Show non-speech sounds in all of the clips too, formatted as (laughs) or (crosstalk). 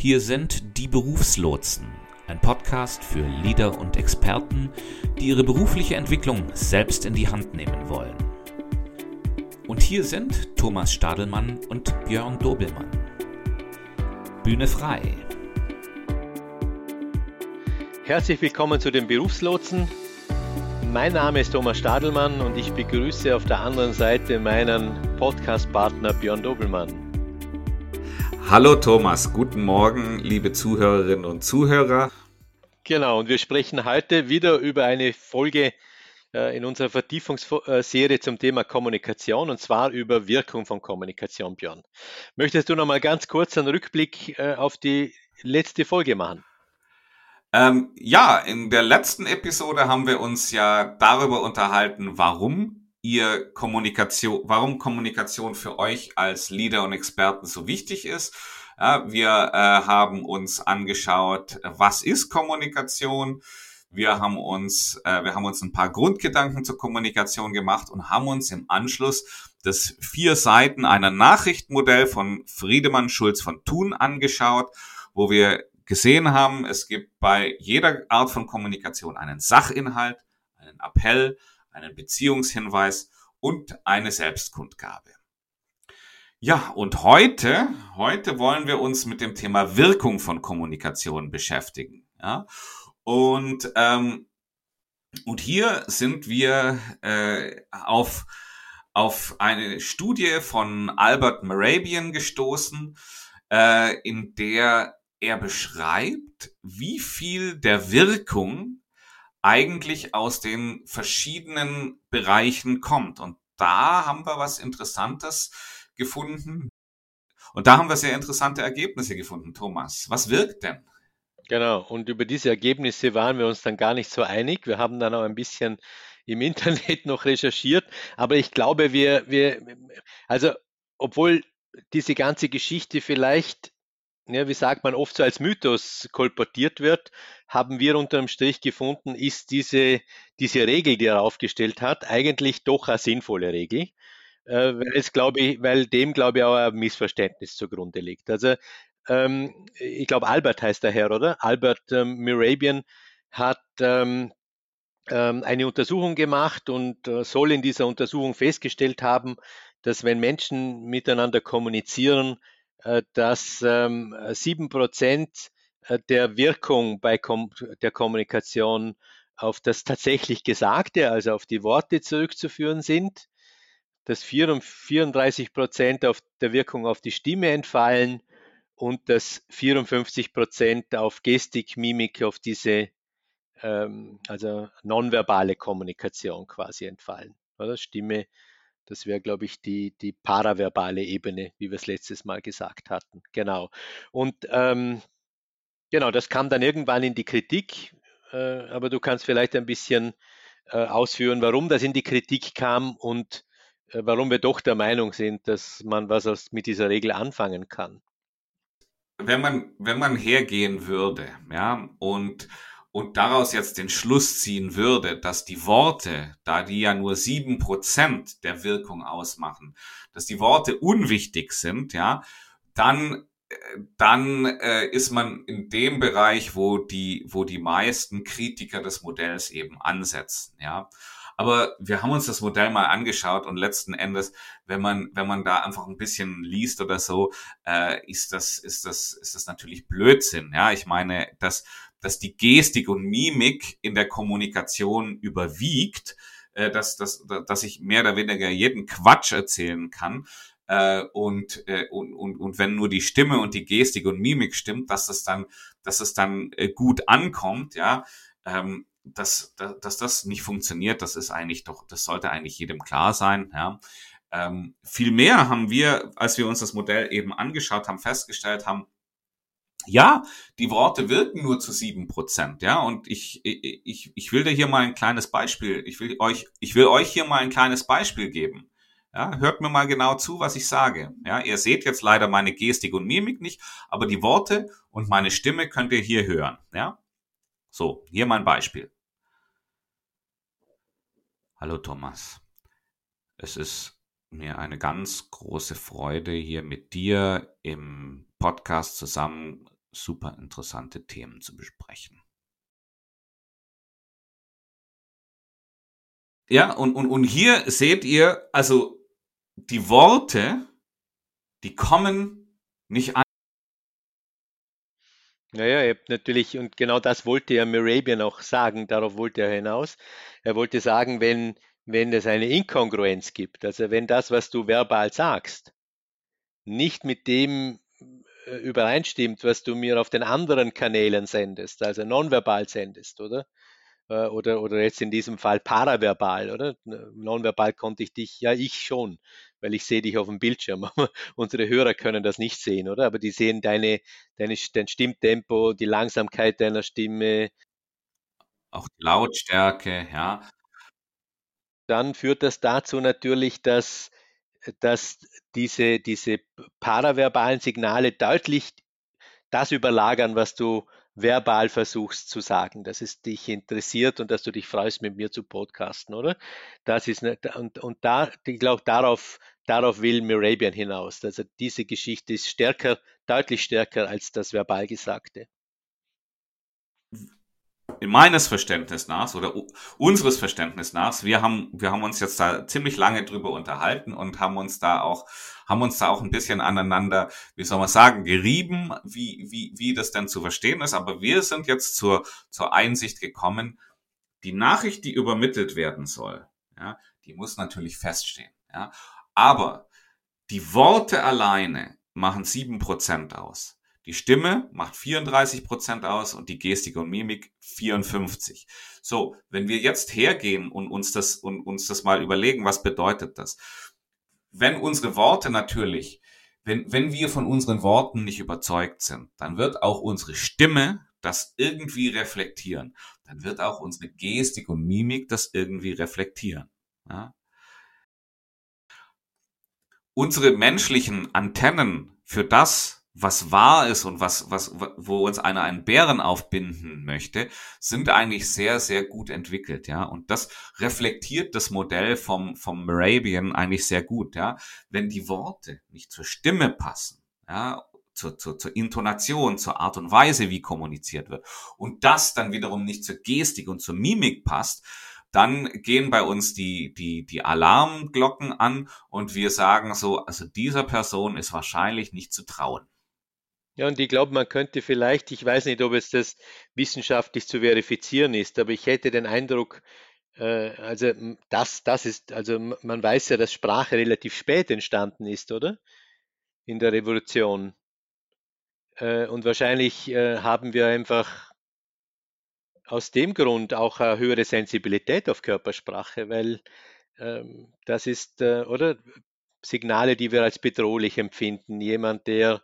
Hier sind die Berufslotsen, ein Podcast für Leader und Experten, die ihre berufliche Entwicklung selbst in die Hand nehmen wollen. Und hier sind Thomas Stadelmann und Björn Dobelmann. Bühne frei. Herzlich willkommen zu den Berufslotsen. Mein Name ist Thomas Stadelmann und ich begrüße auf der anderen Seite meinen Podcast-Partner Björn Dobelmann. Hallo Thomas, guten Morgen, liebe Zuhörerinnen und Zuhörer. Genau, und wir sprechen heute wieder über eine Folge äh, in unserer Vertiefungsserie zum Thema Kommunikation und zwar über Wirkung von Kommunikation, Björn. Möchtest du noch mal ganz kurz einen Rückblick äh, auf die letzte Folge machen? Ähm, ja, in der letzten Episode haben wir uns ja darüber unterhalten, warum ihr Kommunikation, warum Kommunikation für euch als Leader und Experten so wichtig ist. Ja, wir äh, haben uns angeschaut, was ist Kommunikation. Wir haben uns, äh, wir haben uns ein paar Grundgedanken zur Kommunikation gemacht und haben uns im Anschluss das vier Seiten einer Nachrichtenmodell von Friedemann Schulz von Thun angeschaut, wo wir gesehen haben, es gibt bei jeder Art von Kommunikation einen Sachinhalt, einen Appell, einen Beziehungshinweis und eine Selbstkundgabe. Ja, und heute, heute wollen wir uns mit dem Thema Wirkung von Kommunikation beschäftigen. Ja, und ähm, und hier sind wir äh, auf auf eine Studie von Albert Merabian gestoßen, äh, in der er beschreibt, wie viel der Wirkung eigentlich aus den verschiedenen Bereichen kommt. Und da haben wir was Interessantes gefunden. Und da haben wir sehr interessante Ergebnisse gefunden, Thomas. Was wirkt denn? Genau, und über diese Ergebnisse waren wir uns dann gar nicht so einig. Wir haben dann auch ein bisschen im Internet (laughs) noch recherchiert, aber ich glaube, wir, wir, also obwohl diese ganze Geschichte vielleicht ja, wie sagt man, oft so als Mythos kolportiert wird, haben wir unterm Strich gefunden, ist diese, diese Regel, die er aufgestellt hat, eigentlich doch eine sinnvolle Regel. Äh, weil, es, glaube ich, weil dem, glaube ich, auch ein Missverständnis zugrunde liegt. Also ähm, ich glaube, Albert heißt der Herr, oder? Albert ähm, Mirabian hat ähm, ähm, eine Untersuchung gemacht und äh, soll in dieser Untersuchung festgestellt haben, dass wenn Menschen miteinander kommunizieren, dass ähm, sieben Prozent äh, der Wirkung bei der Kommunikation auf das tatsächlich Gesagte, also auf die Worte zurückzuführen sind, dass 34 Prozent auf der Wirkung auf die Stimme entfallen und dass 54 Prozent auf Gestik, Mimik, auf diese ähm, also nonverbale Kommunikation quasi entfallen. Oder? Stimme, das wäre, glaube ich, die, die paraverbale Ebene, wie wir es letztes Mal gesagt hatten. Genau. Und ähm, genau, das kam dann irgendwann in die Kritik, äh, aber du kannst vielleicht ein bisschen äh, ausführen, warum das in die Kritik kam und äh, warum wir doch der Meinung sind, dass man was aus, mit dieser Regel anfangen kann. Wenn man, wenn man hergehen würde, ja, und und daraus jetzt den Schluss ziehen würde, dass die Worte, da die ja nur sieben Prozent der Wirkung ausmachen, dass die Worte unwichtig sind, ja, dann äh, dann äh, ist man in dem Bereich, wo die, wo die meisten Kritiker des Modells eben ansetzen, ja. Aber wir haben uns das Modell mal angeschaut und letzten Endes, wenn man, wenn man da einfach ein bisschen liest oder so, äh, ist das, ist das, ist das natürlich Blödsinn. Ja, ich meine, dass dass die Gestik und Mimik in der Kommunikation überwiegt, äh, dass, dass, dass ich mehr oder weniger jeden Quatsch erzählen kann. Äh, und, äh, und, und, und wenn nur die Stimme und die Gestik und Mimik stimmt, dass es dann, dass es dann äh, gut ankommt, ja, ähm, dass, dass, dass das nicht funktioniert, das ist eigentlich doch, das sollte eigentlich jedem klar sein, ja. Ähm, viel mehr haben wir, als wir uns das Modell eben angeschaut haben, festgestellt haben, ja, die Worte wirken nur zu sieben Prozent, ja, und ich, ich, ich will dir hier mal ein kleines Beispiel, ich will euch, ich will euch hier mal ein kleines Beispiel geben. Ja, hört mir mal genau zu, was ich sage. Ja, ihr seht jetzt leider meine Gestik und Mimik nicht, aber die Worte und meine Stimme könnt ihr hier hören. Ja, so, hier mein Beispiel. Hallo Thomas. Es ist mir eine ganz große Freude, hier mit dir im Podcast zusammen super interessante Themen zu besprechen. Ja, und, und, und hier seht ihr, also die Worte, die kommen nicht an. Naja, ihr habt natürlich, und genau das wollte ja Merabian auch sagen, darauf wollte er hinaus. Er wollte sagen, wenn, wenn es eine Inkongruenz gibt, also wenn das, was du verbal sagst, nicht mit dem übereinstimmt, was du mir auf den anderen Kanälen sendest, also nonverbal sendest, oder? Äh, oder, oder jetzt in diesem Fall paraverbal, oder? Nonverbal konnte ich dich, ja, ich schon, weil ich sehe dich auf dem Bildschirm. (laughs) Unsere Hörer können das nicht sehen, oder? Aber die sehen deine, deine, dein Stimmtempo, die Langsamkeit deiner Stimme. Auch die Lautstärke, ja. Dann führt das dazu natürlich, dass, dass diese, diese paraverbalen Signale deutlich das überlagern, was du verbal versuchst zu sagen, dass es dich interessiert und dass du dich freust, mit mir zu podcasten, oder? Das ist ne, und, und da, ich glaube, darauf, darauf will Mirabian hinaus. Also diese Geschichte ist stärker, deutlich stärker als das verbal Gesagte meines Verständnis nach oder unseres Verständnis nach, wir haben, wir haben uns jetzt da ziemlich lange drüber unterhalten und haben uns da auch, haben uns da auch ein bisschen aneinander, wie soll man sagen, gerieben, wie, wie, wie das denn zu verstehen ist. Aber wir sind jetzt zur, zur Einsicht gekommen, die Nachricht, die übermittelt werden soll, ja, die muss natürlich feststehen. Ja. Aber die Worte alleine machen sieben Prozent aus. Die Stimme macht 34 Prozent aus und die Gestik und Mimik 54. So, wenn wir jetzt hergehen und uns das und uns das mal überlegen, was bedeutet das? Wenn unsere Worte natürlich, wenn, wenn wir von unseren Worten nicht überzeugt sind, dann wird auch unsere Stimme das irgendwie reflektieren. Dann wird auch unsere Gestik und Mimik das irgendwie reflektieren. Ja? Unsere menschlichen Antennen für das, was wahr ist und was, was, wo uns einer einen Bären aufbinden möchte, sind eigentlich sehr, sehr gut entwickelt, ja. Und das reflektiert das Modell vom, vom Moravian eigentlich sehr gut, ja. Wenn die Worte nicht zur Stimme passen, ja, zur, zur, zur Intonation, zur Art und Weise, wie kommuniziert wird, und das dann wiederum nicht zur Gestik und zur Mimik passt, dann gehen bei uns die, die, die Alarmglocken an und wir sagen so, also dieser Person ist wahrscheinlich nicht zu trauen. Ja, und ich glaube, man könnte vielleicht, ich weiß nicht, ob es das wissenschaftlich zu verifizieren ist, aber ich hätte den Eindruck, äh, also das, das ist, also man weiß ja, dass Sprache relativ spät entstanden ist, oder? In der Revolution. Äh, und wahrscheinlich äh, haben wir einfach aus dem Grund auch eine höhere Sensibilität auf Körpersprache, weil ähm, das ist, äh, oder? Signale, die wir als bedrohlich empfinden. Jemand, der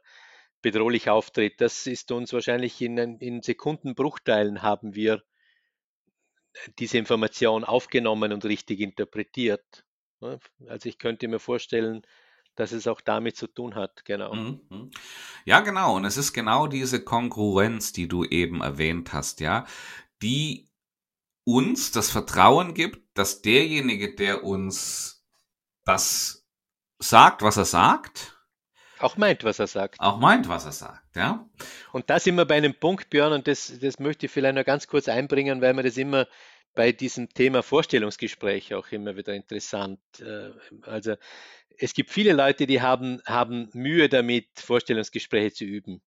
bedrohlich auftritt. Das ist uns wahrscheinlich in, in Sekundenbruchteilen haben wir diese Information aufgenommen und richtig interpretiert. Also ich könnte mir vorstellen, dass es auch damit zu tun hat, genau. Mhm, mhm. Ja, genau. Und es ist genau diese Kongruenz, die du eben erwähnt hast, ja, die uns das Vertrauen gibt, dass derjenige, der uns das sagt, was er sagt, auch meint, was er sagt. Auch meint, was er sagt, ja. Und da sind wir bei einem Punkt, Björn, und das, das möchte ich vielleicht noch ganz kurz einbringen, weil wir das immer bei diesem Thema Vorstellungsgespräch auch immer wieder interessant. Äh, also es gibt viele Leute, die haben, haben Mühe damit, Vorstellungsgespräche zu üben.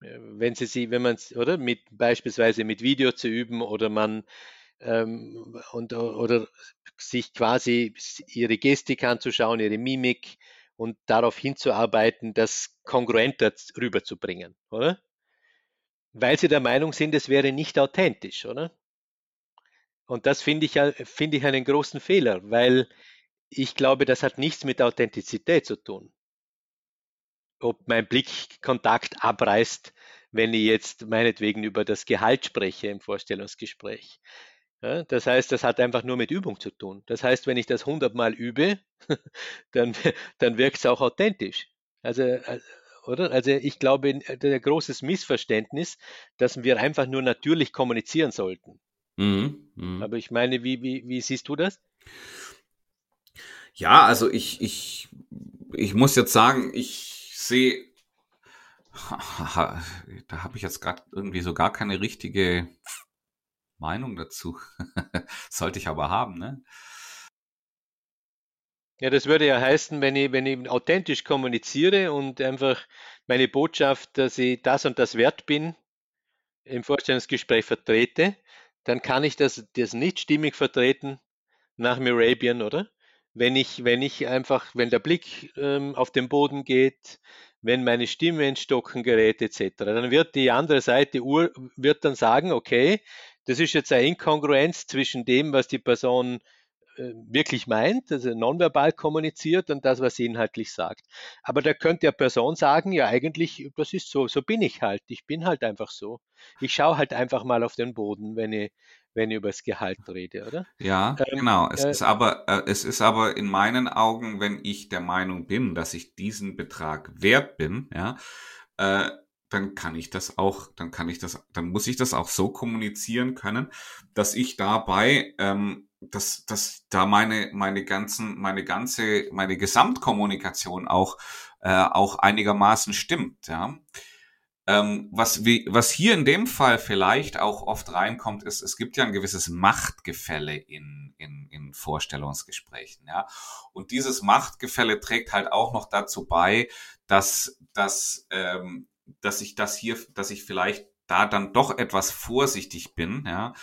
Wenn sie sie, wenn man oder mit beispielsweise mit Video zu üben oder man ähm, und oder sich quasi ihre Gestik anzuschauen, ihre Mimik, und darauf hinzuarbeiten, das kongruenter rüberzubringen, oder? Weil sie der Meinung sind, es wäre nicht authentisch, oder? Und das finde ich, finde ich einen großen Fehler, weil ich glaube, das hat nichts mit Authentizität zu tun. Ob mein Blickkontakt abreißt, wenn ich jetzt meinetwegen über das Gehalt spreche im Vorstellungsgespräch. Ja, das heißt, das hat einfach nur mit Übung zu tun. Das heißt, wenn ich das hundertmal übe, (laughs) dann, dann wirkt es auch authentisch. Also, äh, oder? Also ich glaube, ein großes Missverständnis, dass wir einfach nur natürlich kommunizieren sollten. Mhm, mh. Aber ich meine, wie, wie, wie siehst du das? Ja, also ich, ich, ich muss jetzt sagen, ich sehe (laughs) Da habe ich jetzt gerade irgendwie so gar keine richtige Meinung dazu. (laughs) Sollte ich aber haben, ne? Ja, das würde ja heißen, wenn ich, wenn ich authentisch kommuniziere und einfach meine Botschaft, dass ich das und das wert bin, im Vorstellungsgespräch vertrete, dann kann ich das, das nicht stimmig vertreten nach Merabian, oder? Wenn ich, wenn ich einfach, wenn der Blick ähm, auf den Boden geht, wenn meine Stimme ins Stocken gerät, etc., dann wird die andere Seite Ur, wird dann sagen, okay, das ist jetzt eine Inkongruenz zwischen dem, was die Person äh, wirklich meint, also nonverbal kommuniziert und das, was sie inhaltlich sagt. Aber da könnte ja Person sagen, ja eigentlich, das ist so, so bin ich halt, ich bin halt einfach so. Ich schaue halt einfach mal auf den Boden, wenn ich, wenn ich über das Gehalt rede, oder? Ja, ähm, genau. Es äh, ist aber, äh, es ist aber in meinen Augen, wenn ich der Meinung bin, dass ich diesen Betrag wert bin, ja, äh, dann kann ich das auch, dann kann ich das, dann muss ich das auch so kommunizieren können, dass ich dabei ähm, dass, dass da meine, meine ganzen, meine ganze, meine Gesamtkommunikation auch, äh, auch einigermaßen stimmt, ja. Ähm, was, wie, was hier in dem Fall vielleicht auch oft reinkommt, ist, es gibt ja ein gewisses Machtgefälle in, in, in Vorstellungsgesprächen, ja. Und dieses Machtgefälle trägt halt auch noch dazu bei, dass, dass, ähm, dass ich das hier, dass ich vielleicht da dann doch etwas vorsichtig bin, ja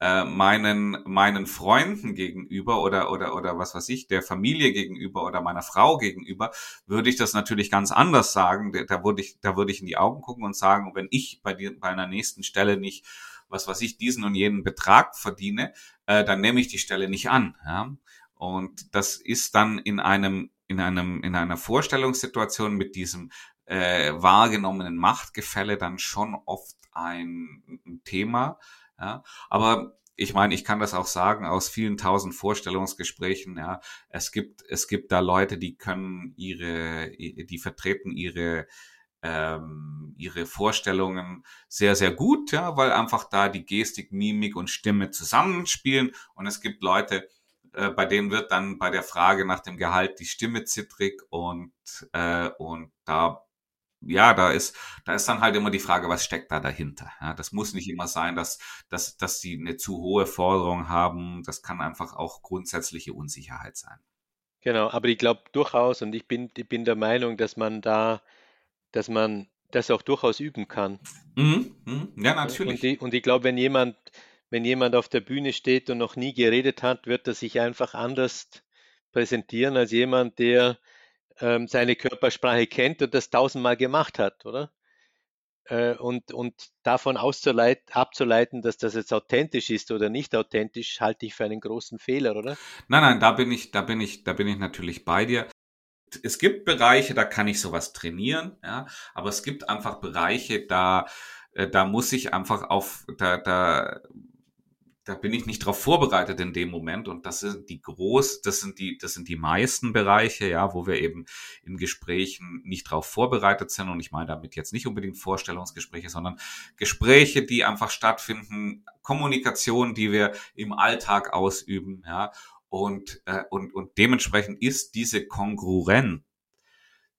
äh, meinen meinen Freunden gegenüber oder oder oder was weiß ich der Familie gegenüber oder meiner Frau gegenüber würde ich das natürlich ganz anders sagen. Da würde ich da würde ich in die Augen gucken und sagen wenn ich bei dir bei einer nächsten Stelle nicht was weiß ich diesen und jenen Betrag verdiene äh, dann nehme ich die Stelle nicht an ja. Und das ist dann in einem in einem in einer Vorstellungssituation mit diesem äh, wahrgenommenen Machtgefälle dann schon oft ein, ein Thema, ja, aber ich meine, ich kann das auch sagen aus vielen tausend Vorstellungsgesprächen. Ja, es gibt es gibt da Leute, die können ihre, die vertreten ihre ähm, ihre Vorstellungen sehr sehr gut, ja, weil einfach da die Gestik, Mimik und Stimme zusammenspielen. Und es gibt Leute, äh, bei denen wird dann bei der Frage nach dem Gehalt die Stimme zittrig und äh, und da ja, da ist, da ist dann halt immer die Frage, was steckt da dahinter? Ja, das muss nicht immer sein, dass, dass, dass sie eine zu hohe Forderung haben. Das kann einfach auch grundsätzliche Unsicherheit sein. Genau, aber ich glaube durchaus und ich bin, ich bin der Meinung, dass man da, dass man das auch durchaus üben kann. Mhm, mhm, ja, natürlich. Und ich, und ich glaube, wenn jemand, wenn jemand auf der Bühne steht und noch nie geredet hat, wird er sich einfach anders präsentieren als jemand, der ähm, seine Körpersprache kennt und das tausendmal gemacht hat, oder? Äh, und, und davon abzuleiten, dass das jetzt authentisch ist oder nicht authentisch, halte ich für einen großen Fehler, oder? Nein, nein, da bin ich, da bin ich, da bin ich natürlich bei dir. Es gibt Bereiche, da kann ich sowas trainieren, ja, aber es gibt einfach Bereiche, da, äh, da muss ich einfach auf, da, da da bin ich nicht darauf vorbereitet in dem Moment. Und das sind die groß, das sind die, das sind die meisten Bereiche, ja, wo wir eben in Gesprächen nicht darauf vorbereitet sind. Und ich meine damit jetzt nicht unbedingt Vorstellungsgespräche, sondern Gespräche, die einfach stattfinden, Kommunikation, die wir im Alltag ausüben, ja, und äh, und und dementsprechend ist diese Kongruenz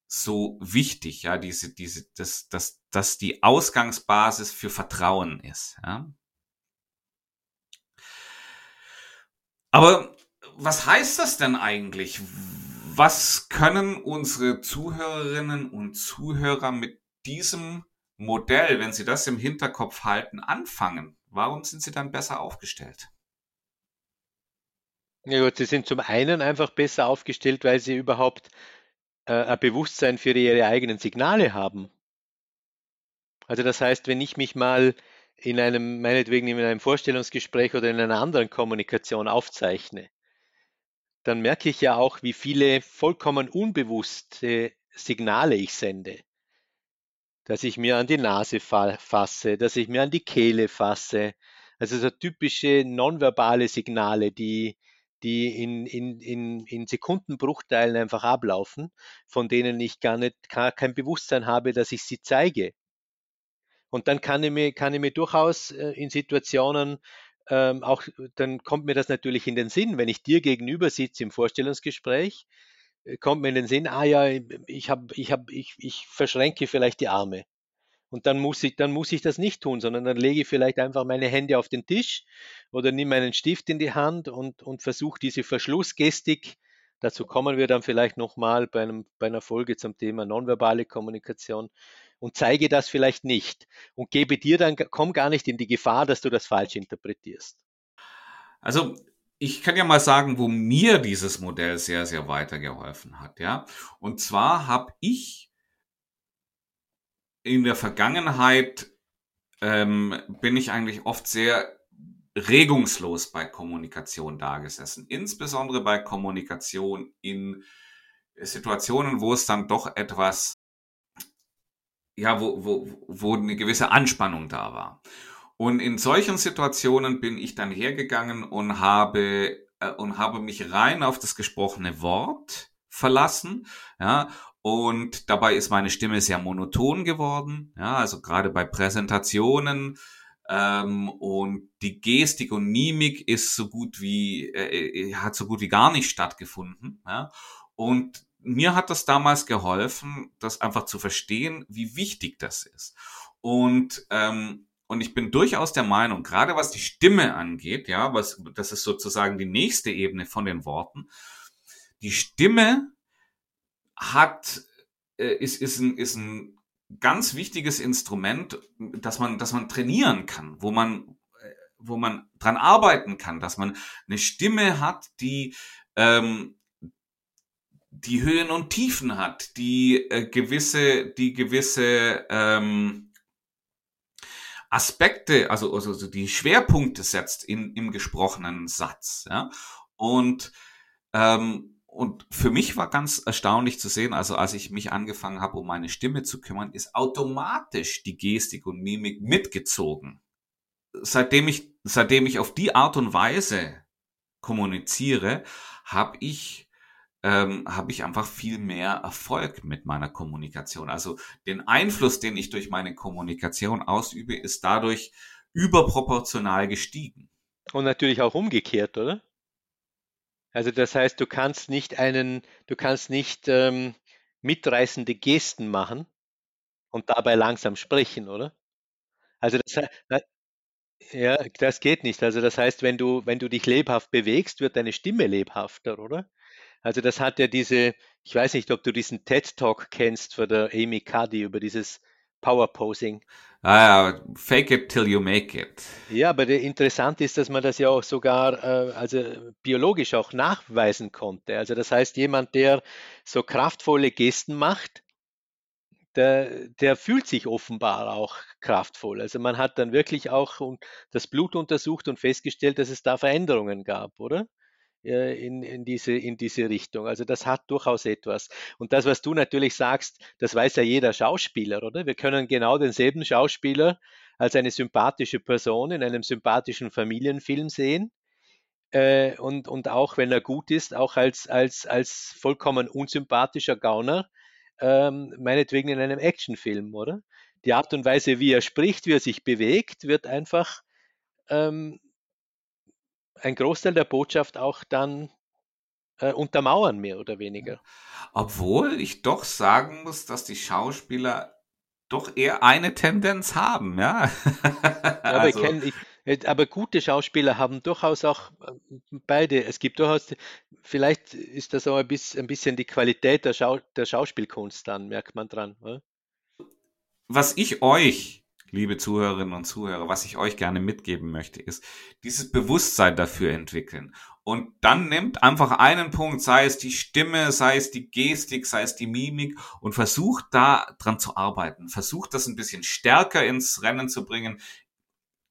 so wichtig, ja, diese diese das das das die Ausgangsbasis für Vertrauen ist, ja. Aber was heißt das denn eigentlich? Was können unsere Zuhörerinnen und Zuhörer mit diesem Modell, wenn sie das im Hinterkopf halten, anfangen? Warum sind sie dann besser aufgestellt? Ja gut, sie sind zum einen einfach besser aufgestellt, weil sie überhaupt äh, ein Bewusstsein für ihre eigenen Signale haben. Also das heißt, wenn ich mich mal in einem, meinetwegen in einem Vorstellungsgespräch oder in einer anderen Kommunikation aufzeichne, dann merke ich ja auch, wie viele vollkommen unbewusste Signale ich sende. Dass ich mir an die Nase fasse, dass ich mir an die Kehle fasse. Also so typische nonverbale Signale, die, die in, in, in, in Sekundenbruchteilen einfach ablaufen, von denen ich gar nicht gar kein Bewusstsein habe, dass ich sie zeige. Und dann kann ich mir, kann ich mir durchaus äh, in Situationen ähm, auch, dann kommt mir das natürlich in den Sinn, wenn ich dir gegenüber sitze im Vorstellungsgespräch, äh, kommt mir in den Sinn, ah ja, ich habe, ich habe, ich, ich verschränke vielleicht die Arme. Und dann muss ich, dann muss ich das nicht tun, sondern dann lege ich vielleicht einfach meine Hände auf den Tisch oder nehme meinen Stift in die Hand und, und versuche diese Verschlussgestik, dazu kommen wir dann vielleicht nochmal bei, einem, bei einer Folge zum Thema nonverbale Kommunikation und zeige das vielleicht nicht und gebe dir dann, komm gar nicht in die Gefahr, dass du das falsch interpretierst. Also ich kann ja mal sagen, wo mir dieses Modell sehr, sehr weitergeholfen hat, ja. Und zwar habe ich in der Vergangenheit ähm, bin ich eigentlich oft sehr regungslos bei Kommunikation dagesessen. Insbesondere bei Kommunikation in Situationen, wo es dann doch etwas, ja, wo, wo, wo eine gewisse Anspannung da war. Und in solchen Situationen bin ich dann hergegangen und habe, äh, und habe mich rein auf das gesprochene Wort verlassen, ja, und dabei ist meine Stimme sehr monoton geworden, ja, also gerade bei Präsentationen ähm, und die Gestik und Mimik ist so gut wie äh, äh, hat so gut wie gar nicht stattgefunden, ja. Und mir hat das damals geholfen, das einfach zu verstehen, wie wichtig das ist. Und ähm, und ich bin durchaus der Meinung, gerade was die Stimme angeht, ja, was das ist sozusagen die nächste Ebene von den Worten. Die Stimme hat, äh, ist, ist, ein, ist ein ganz wichtiges Instrument, dass man, dass man trainieren kann, wo man, äh, wo man dran arbeiten kann, dass man eine Stimme hat, die, ähm, die Höhen und Tiefen hat, die äh, gewisse, die gewisse ähm, Aspekte, also, also die Schwerpunkte setzt in, im gesprochenen Satz. Ja? Und ähm, und für mich war ganz erstaunlich zu sehen, also als ich mich angefangen habe, um meine Stimme zu kümmern, ist automatisch die Gestik und Mimik mitgezogen. Seitdem ich, seitdem ich auf die Art und Weise kommuniziere, habe ich ähm, habe ich einfach viel mehr Erfolg mit meiner Kommunikation. Also den Einfluss, den ich durch meine Kommunikation ausübe, ist dadurch überproportional gestiegen. Und natürlich auch umgekehrt, oder? Also das heißt, du kannst nicht einen, du kannst nicht ähm, mitreißende Gesten machen und dabei langsam sprechen, oder? Also das, ja, das geht nicht. Also das heißt, wenn du, wenn du dich lebhaft bewegst, wird deine Stimme lebhafter, oder? Also das hat ja diese, ich weiß nicht, ob du diesen TED Talk kennst von der Amy Cuddy über dieses Power Posing. Ah ja, fake it till you make it. Ja, aber interessant ist, dass man das ja auch sogar äh, also biologisch auch nachweisen konnte. Also das heißt, jemand, der so kraftvolle Gesten macht, der, der fühlt sich offenbar auch kraftvoll. Also man hat dann wirklich auch das Blut untersucht und festgestellt, dass es da Veränderungen gab, oder? Äh, in, in, diese, in diese Richtung. Also das hat durchaus etwas. Und das, was du natürlich sagst, das weiß ja jeder Schauspieler, oder? Wir können genau denselben Schauspieler als eine sympathische Person in einem sympathischen Familienfilm sehen. Äh, und, und auch wenn er gut ist, auch als, als, als vollkommen unsympathischer Gauner, ähm, meinetwegen in einem Actionfilm, oder? Die Art und Weise, wie er spricht, wie er sich bewegt, wird einfach ähm, ein Großteil der Botschaft auch dann äh, untermauern, mehr oder weniger. Obwohl ich doch sagen muss, dass die Schauspieler doch eher eine Tendenz haben, ja. ja aber, also. kenn, ich, äh, aber, gute Schauspieler haben durchaus auch äh, beide. Es gibt durchaus, vielleicht ist das auch ein bisschen, ein bisschen die Qualität der, Schau, der Schauspielkunst dann, merkt man dran. Oder? Was ich euch liebe Zuhörerinnen und Zuhörer, was ich euch gerne mitgeben möchte, ist dieses Bewusstsein dafür entwickeln. Und dann nimmt einfach einen Punkt, sei es die Stimme, sei es die Gestik, sei es die Mimik und versucht da dran zu arbeiten. Versucht das ein bisschen stärker ins Rennen zu bringen.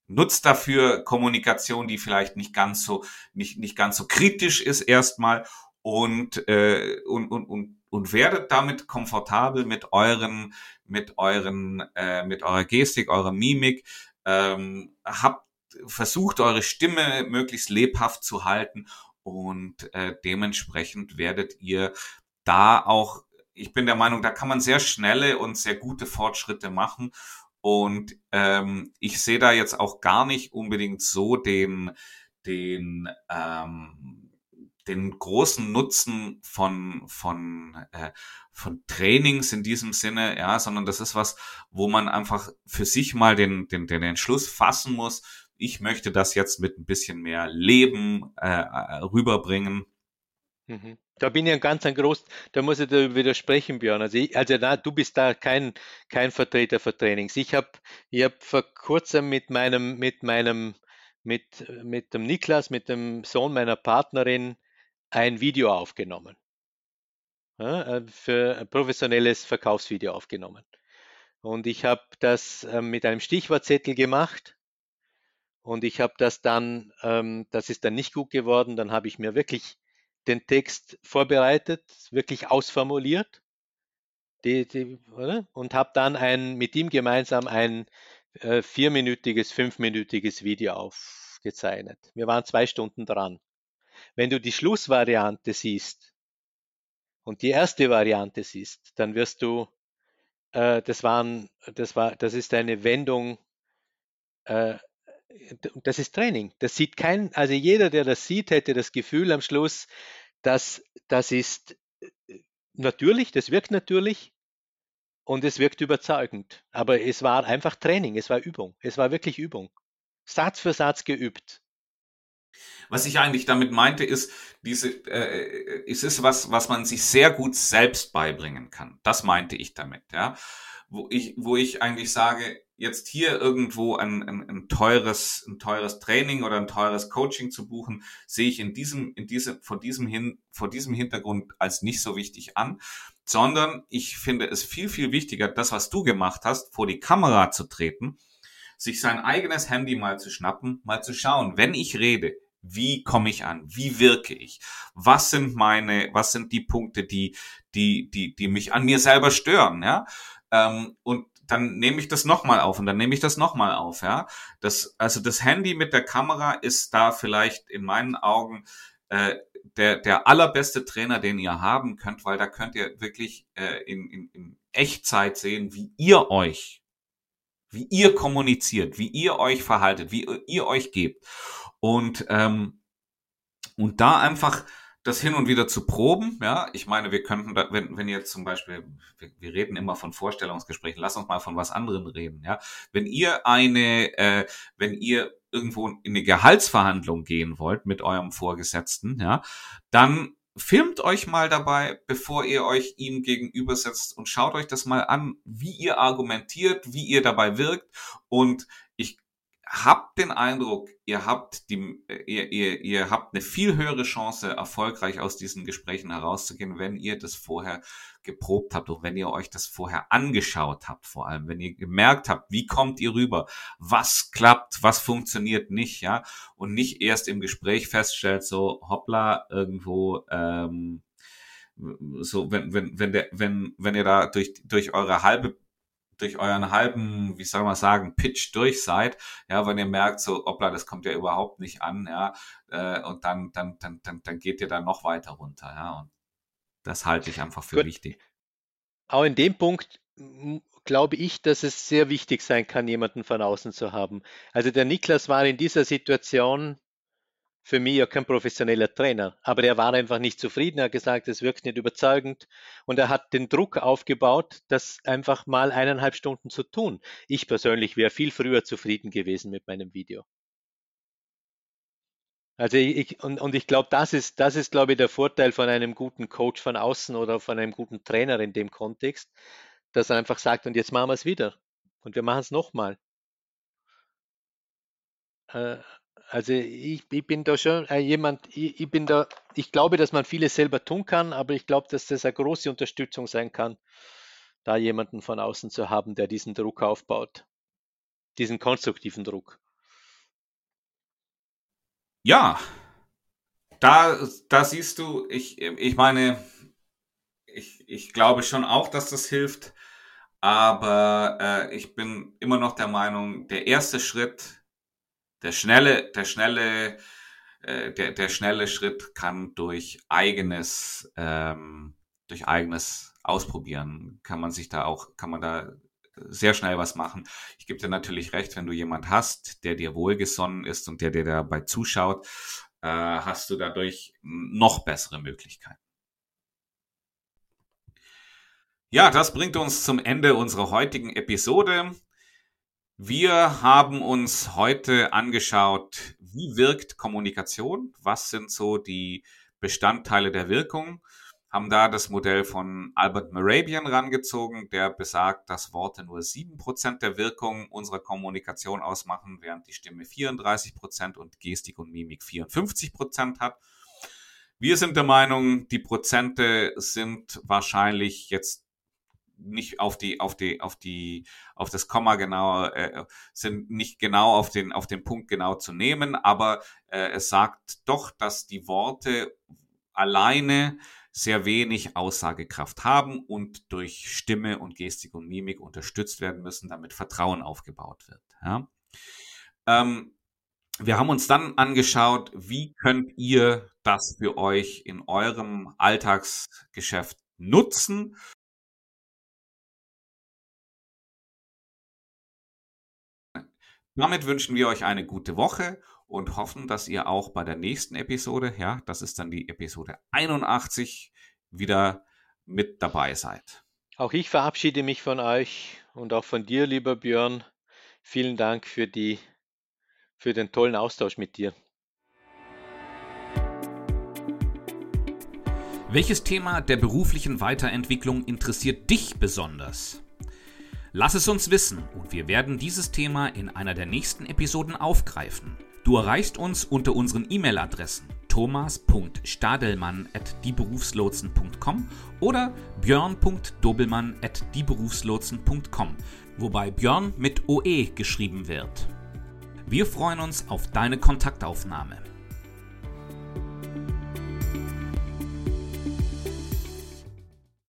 Nutzt dafür Kommunikation, die vielleicht nicht ganz so, nicht, nicht ganz so kritisch ist erstmal und, äh, und, und, und und werdet damit komfortabel mit euren, mit euren, äh, mit eurer Gestik, eurer Mimik. Ähm, habt versucht eure Stimme möglichst lebhaft zu halten und äh, dementsprechend werdet ihr da auch, ich bin der Meinung, da kann man sehr schnelle und sehr gute Fortschritte machen. Und ähm, ich sehe da jetzt auch gar nicht unbedingt so den, den, ähm, den großen Nutzen von, von, äh, von Trainings in diesem Sinne, ja, sondern das ist was, wo man einfach für sich mal den, den, den Entschluss fassen muss, ich möchte das jetzt mit ein bisschen mehr Leben äh, äh rüberbringen. Mhm. Da bin ich ein ganz ein groß, da muss ich da widersprechen, Björn. Also, ich, also na, du bist da kein, kein Vertreter für Trainings. Ich habe ich hab vor kurzem mit meinem, mit meinem, mit, mit dem Niklas, mit dem Sohn meiner Partnerin, ein Video aufgenommen. Ja, äh, für ein professionelles Verkaufsvideo aufgenommen. Und ich habe das äh, mit einem Stichwortzettel gemacht. Und ich habe das dann, ähm, das ist dann nicht gut geworden. Dann habe ich mir wirklich den Text vorbereitet, wirklich ausformuliert die, die, und habe dann ein, mit ihm gemeinsam ein äh, vierminütiges, fünfminütiges Video aufgezeichnet. Wir waren zwei Stunden dran. Wenn du die Schlussvariante siehst und die erste Variante siehst, dann wirst du, äh, das waren, das war, das ist eine Wendung, äh, das ist Training. Das sieht kein, also jeder, der das sieht, hätte das Gefühl am Schluss, dass das ist äh, natürlich, das wirkt natürlich und es wirkt überzeugend. Aber es war einfach Training, es war Übung, es war wirklich Übung. Satz für Satz geübt. Was ich eigentlich damit meinte, ist, diese, äh, es ist was, was man sich sehr gut selbst beibringen kann. Das meinte ich damit, ja. Wo ich, wo ich eigentlich sage, jetzt hier irgendwo ein, ein, ein teures, ein teures Training oder ein teures Coaching zu buchen, sehe ich in diesem, in diesem, vor diesem hin, vor diesem Hintergrund als nicht so wichtig an, sondern ich finde es viel, viel wichtiger, das, was du gemacht hast, vor die Kamera zu treten, sich sein eigenes Handy mal zu schnappen, mal zu schauen, wenn ich rede, wie komme ich an? Wie wirke ich? Was sind meine, was sind die Punkte, die, die, die, die mich an mir selber stören, ja? Ähm, und dann nehme ich das nochmal auf und dann nehme ich das nochmal auf, ja. Das, also das Handy mit der Kamera ist da vielleicht in meinen Augen äh, der, der allerbeste Trainer, den ihr haben könnt, weil da könnt ihr wirklich äh, in, in, in Echtzeit sehen, wie ihr euch, wie ihr kommuniziert, wie ihr euch verhaltet, wie ihr euch gebt. Und, ähm, und da einfach das hin und wieder zu proben, ja, ich meine, wir könnten da, wenn, wenn ihr zum Beispiel, wir, wir reden immer von Vorstellungsgesprächen, lass uns mal von was anderem reden, ja. Wenn ihr eine, äh, wenn ihr irgendwo in eine Gehaltsverhandlung gehen wollt mit eurem Vorgesetzten, ja, dann filmt euch mal dabei, bevor ihr euch ihm gegenübersetzt und schaut euch das mal an, wie ihr argumentiert, wie ihr dabei wirkt und habt den Eindruck, ihr habt die, ihr, ihr, ihr habt eine viel höhere Chance, erfolgreich aus diesen Gesprächen herauszugehen, wenn ihr das vorher geprobt habt und wenn ihr euch das vorher angeschaut habt, vor allem, wenn ihr gemerkt habt, wie kommt ihr rüber, was klappt, was funktioniert nicht, ja, und nicht erst im Gespräch feststellt, so hoppla, irgendwo, ähm, so, wenn, wenn, wenn der, wenn, wenn ihr da durch, durch eure halbe durch euren halben, wie soll man sagen, Pitch durch seid, ja, wenn ihr merkt, so, hoppla, das kommt ja überhaupt nicht an, ja, äh, und dann, dann, dann, dann, dann geht ihr da noch weiter runter, ja, und das halte ich einfach für Gut. wichtig. Auch in dem Punkt glaube ich, dass es sehr wichtig sein kann, jemanden von außen zu haben. Also der Niklas war in dieser Situation für mich ja kein professioneller Trainer, aber er war einfach nicht zufrieden. Er hat gesagt, es wirkt nicht überzeugend und er hat den Druck aufgebaut, das einfach mal eineinhalb Stunden zu tun. Ich persönlich wäre viel früher zufrieden gewesen mit meinem Video. Also ich, und, und ich glaube, das ist, das ist, glaube ich, der Vorteil von einem guten Coach von außen oder von einem guten Trainer in dem Kontext, dass er einfach sagt, und jetzt machen wir es wieder. Und wir machen es nochmal. Äh, also ich, ich bin da schon äh, jemand, ich, ich bin da, ich glaube, dass man vieles selber tun kann, aber ich glaube, dass das eine große Unterstützung sein kann, da jemanden von außen zu haben, der diesen Druck aufbaut, diesen konstruktiven Druck. Ja, da, da siehst du, ich, ich meine, ich, ich glaube schon auch, dass das hilft, aber äh, ich bin immer noch der Meinung, der erste Schritt der schnelle, der schnelle, äh, der, der schnelle Schritt kann durch eigenes, ähm, durch eigenes Ausprobieren, kann man sich da auch, kann man da sehr schnell was machen. Ich gebe dir natürlich recht, wenn du jemand hast, der dir wohlgesonnen ist und der dir dabei zuschaut, äh, hast du dadurch noch bessere Möglichkeiten. Ja, das bringt uns zum Ende unserer heutigen Episode. Wir haben uns heute angeschaut, wie wirkt Kommunikation, was sind so die Bestandteile der Wirkung, haben da das Modell von Albert Morabian rangezogen, der besagt, dass Worte nur sieben Prozent der Wirkung unserer Kommunikation ausmachen, während die Stimme 34 Prozent und Gestik und Mimik 54 Prozent hat. Wir sind der Meinung, die Prozente sind wahrscheinlich jetzt nicht auf die auf die auf die auf das Komma genau äh, sind nicht genau auf den auf den Punkt genau zu nehmen, aber äh, es sagt doch, dass die Worte alleine sehr wenig Aussagekraft haben und durch Stimme und Gestik und Mimik unterstützt werden müssen, damit Vertrauen aufgebaut wird. Ja? Ähm, wir haben uns dann angeschaut, wie könnt ihr das für euch in eurem Alltagsgeschäft nutzen Damit wünschen wir euch eine gute Woche und hoffen, dass ihr auch bei der nächsten Episode, ja, das ist dann die Episode 81, wieder mit dabei seid. Auch ich verabschiede mich von euch und auch von dir, lieber Björn. Vielen Dank für die, für den tollen Austausch mit dir. Welches Thema der beruflichen Weiterentwicklung interessiert dich besonders? Lass es uns wissen und wir werden dieses Thema in einer der nächsten Episoden aufgreifen. Du erreichst uns unter unseren E-Mail-Adressen thomas.stadelmann.dieberufslotsen.com oder björn.dobelmann.dieberufslotsen.com, wobei Björn mit OE geschrieben wird. Wir freuen uns auf deine Kontaktaufnahme.